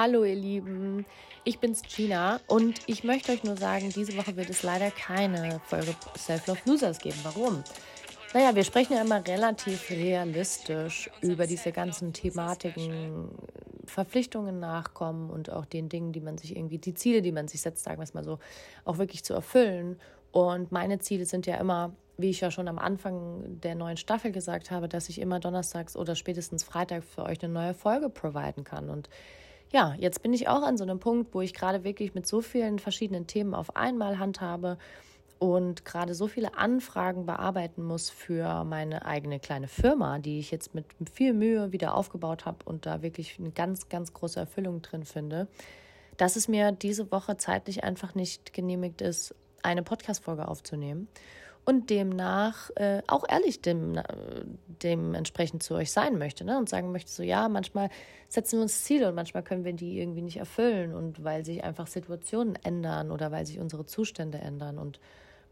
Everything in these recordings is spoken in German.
Hallo ihr Lieben, ich bin's Gina und ich möchte euch nur sagen, diese Woche wird es leider keine Folge Self-Love Losers geben. Warum? Naja, wir sprechen ja immer relativ realistisch über diese ganzen Thematiken, Verpflichtungen nachkommen und auch den Dingen, die man sich irgendwie, die Ziele, die man sich setzt, sagen wir es mal so, auch wirklich zu erfüllen. Und meine Ziele sind ja immer, wie ich ja schon am Anfang der neuen Staffel gesagt habe, dass ich immer donnerstags oder spätestens Freitag für euch eine neue Folge providen kann. Und ja, jetzt bin ich auch an so einem Punkt, wo ich gerade wirklich mit so vielen verschiedenen Themen auf einmal handhabe und gerade so viele Anfragen bearbeiten muss für meine eigene kleine Firma, die ich jetzt mit viel Mühe wieder aufgebaut habe und da wirklich eine ganz, ganz große Erfüllung drin finde, dass es mir diese Woche zeitlich einfach nicht genehmigt ist, eine Podcast-Folge aufzunehmen und demnach äh, auch ehrlich dem, dementsprechend zu euch sein möchte ne? und sagen möchte, so ja, manchmal setzen wir uns Ziele und manchmal können wir die irgendwie nicht erfüllen und weil sich einfach Situationen ändern oder weil sich unsere Zustände ändern und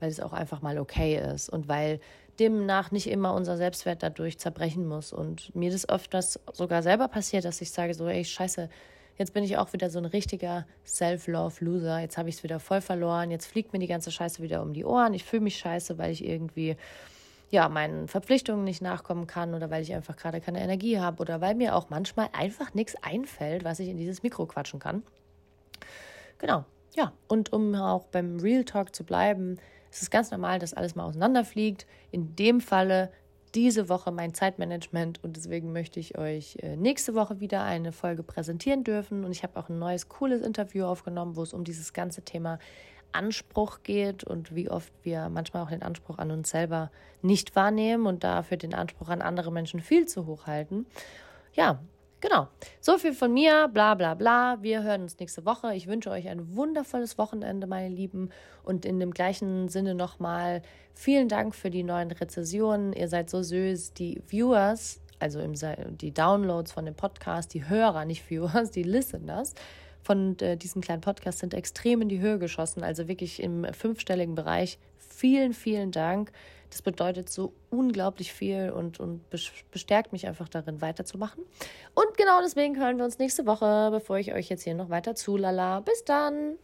weil es auch einfach mal okay ist und weil demnach nicht immer unser Selbstwert dadurch zerbrechen muss und mir das öfters sogar selber passiert, dass ich sage so, ey, scheiße, Jetzt bin ich auch wieder so ein richtiger Self-Love-Loser. Jetzt habe ich es wieder voll verloren. Jetzt fliegt mir die ganze Scheiße wieder um die Ohren. Ich fühle mich scheiße, weil ich irgendwie ja, meinen Verpflichtungen nicht nachkommen kann oder weil ich einfach gerade keine Energie habe oder weil mir auch manchmal einfach nichts einfällt, was ich in dieses Mikro quatschen kann. Genau, ja. Und um auch beim Real Talk zu bleiben, ist es ganz normal, dass alles mal auseinanderfliegt. In dem Falle diese Woche mein Zeitmanagement und deswegen möchte ich euch äh, nächste Woche wieder eine Folge präsentieren dürfen. Und ich habe auch ein neues, cooles Interview aufgenommen, wo es um dieses ganze Thema Anspruch geht und wie oft wir manchmal auch den Anspruch an uns selber nicht wahrnehmen und dafür den Anspruch an andere Menschen viel zu hoch halten. Ja, Genau. So viel von mir, bla bla bla. Wir hören uns nächste Woche. Ich wünsche euch ein wundervolles Wochenende, meine Lieben. Und in dem gleichen Sinne nochmal vielen Dank für die neuen Rezessionen. Ihr seid so süß. Die Viewers, also im, die Downloads von dem Podcast, die Hörer, nicht Viewers, die Listeners von äh, diesem kleinen Podcast sind extrem in die Höhe geschossen. Also wirklich im fünfstelligen Bereich. Vielen, vielen Dank. Das bedeutet so unglaublich viel und, und bestärkt mich einfach darin, weiterzumachen. Und genau deswegen hören wir uns nächste Woche, bevor ich euch jetzt hier noch weiter zulala. Bis dann!